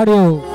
Mário.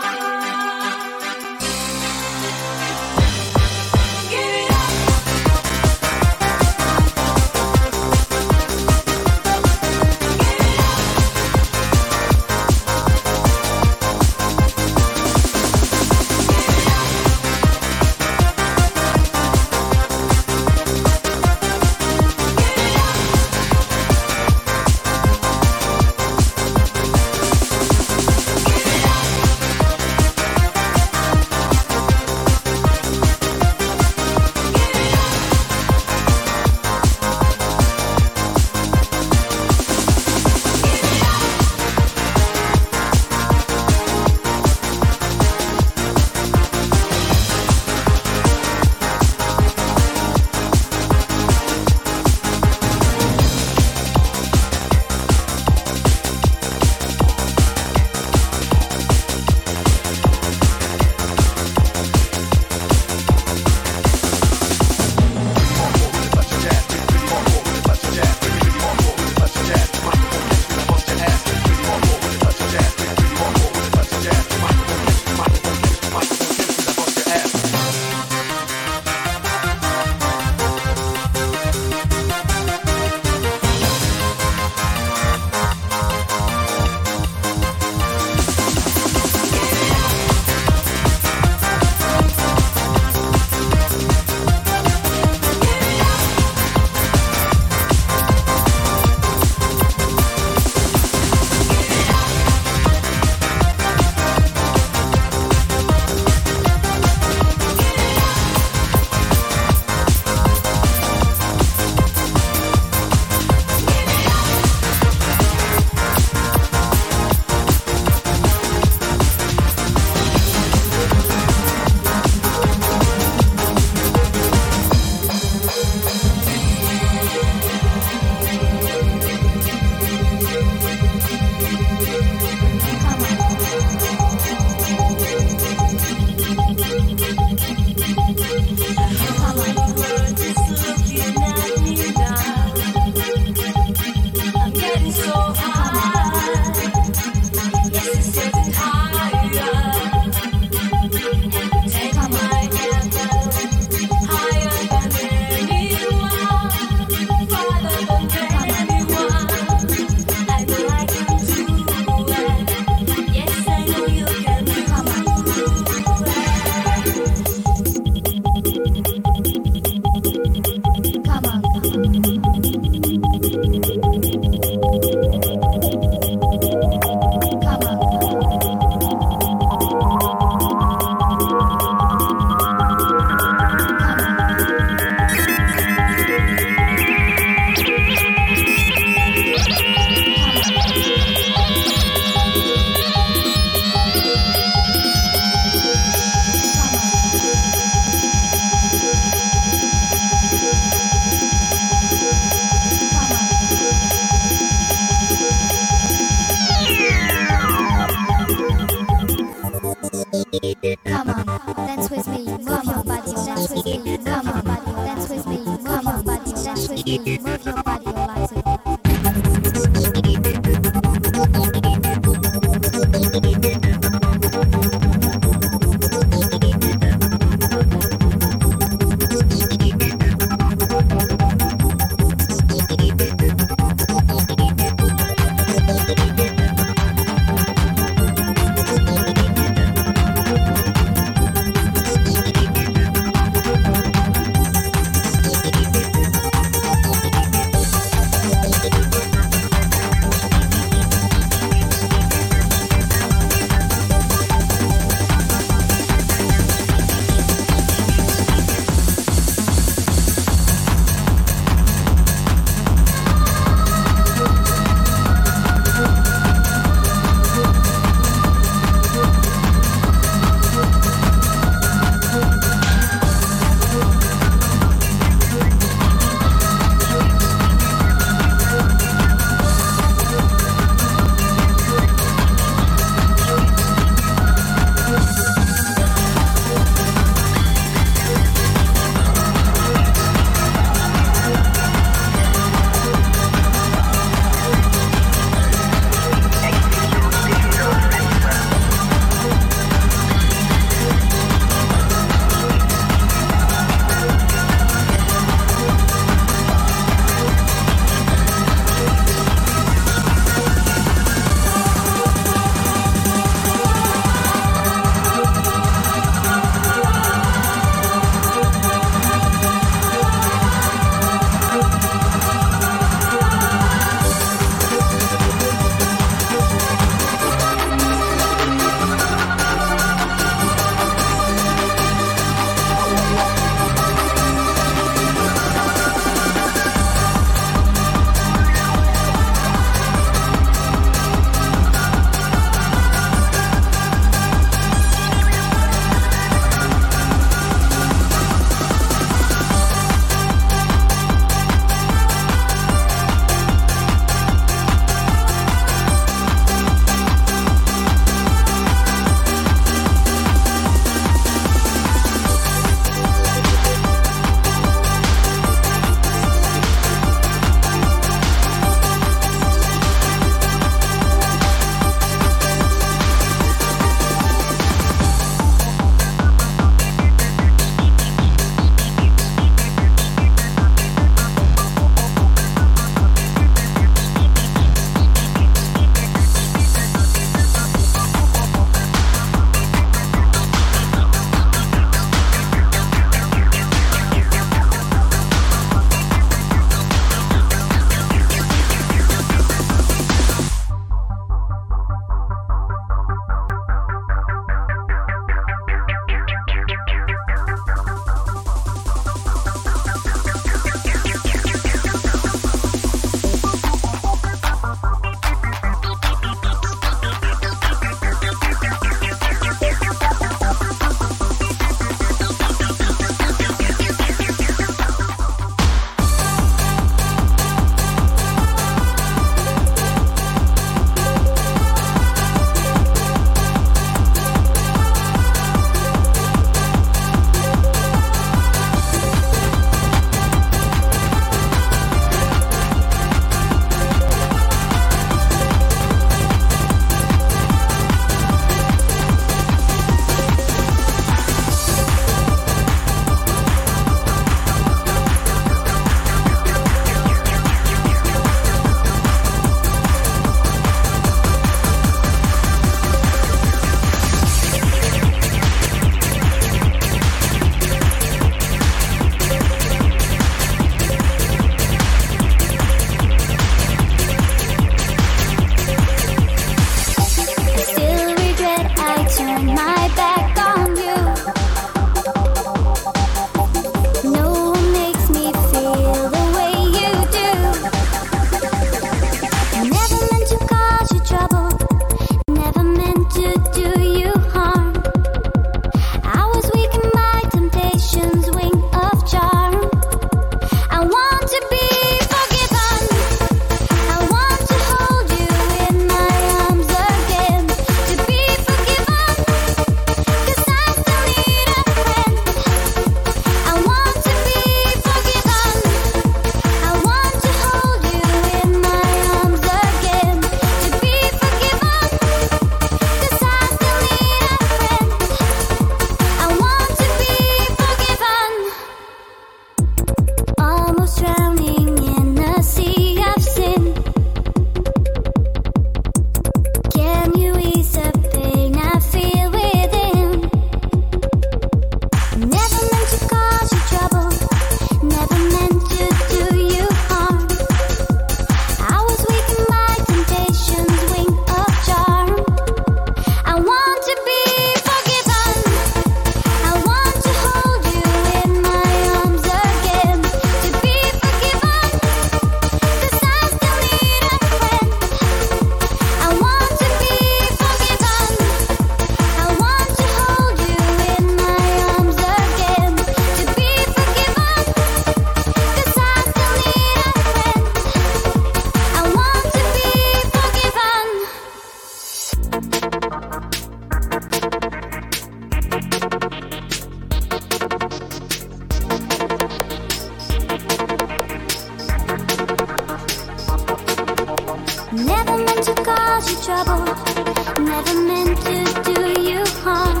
Never meant to do you harm.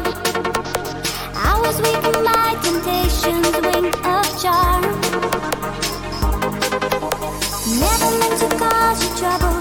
I was weak weakened my temptation's wing of charm. Never meant to cause you trouble.